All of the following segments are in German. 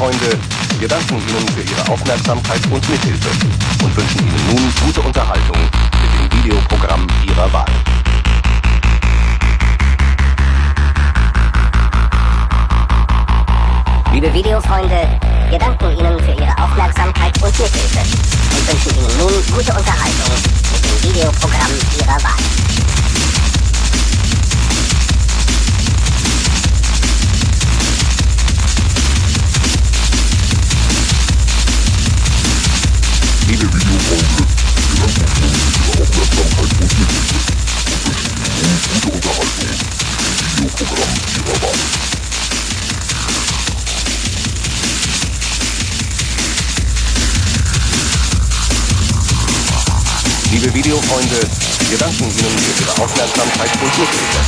Videofreunde, wir danken Ihnen für Ihre Aufmerksamkeit und Mithilfe und wünschen Ihnen nun gute Unterhaltung mit dem Videoprogramm Ihrer Wahl. Liebe Videofreunde, wir danken Ihnen für Ihre Aufmerksamkeit und Mithilfe und wünschen Ihnen nun gute Unterhaltung mit dem Videoprogramm Ihrer Wahl. Liebe Videofreunde, wir danken Ihnen für Ihre Aufmerksamkeit und Mithilfe und gute Unterhaltung Videoprogramm Ihrer Wahl. Liebe Videofreunde, wir danken Ihnen für Ihre Aufmerksamkeit und Mithilfe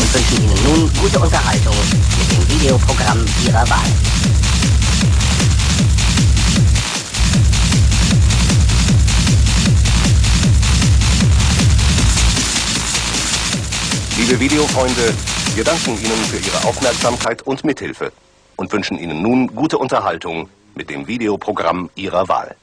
und wünschen Ihnen nun gute Unterhaltung mit dem Videoprogramm Ihrer Wahl. Liebe Videofreunde, wir danken Ihnen für Ihre Aufmerksamkeit und Mithilfe und wünschen Ihnen nun gute Unterhaltung mit dem Videoprogramm Ihrer Wahl.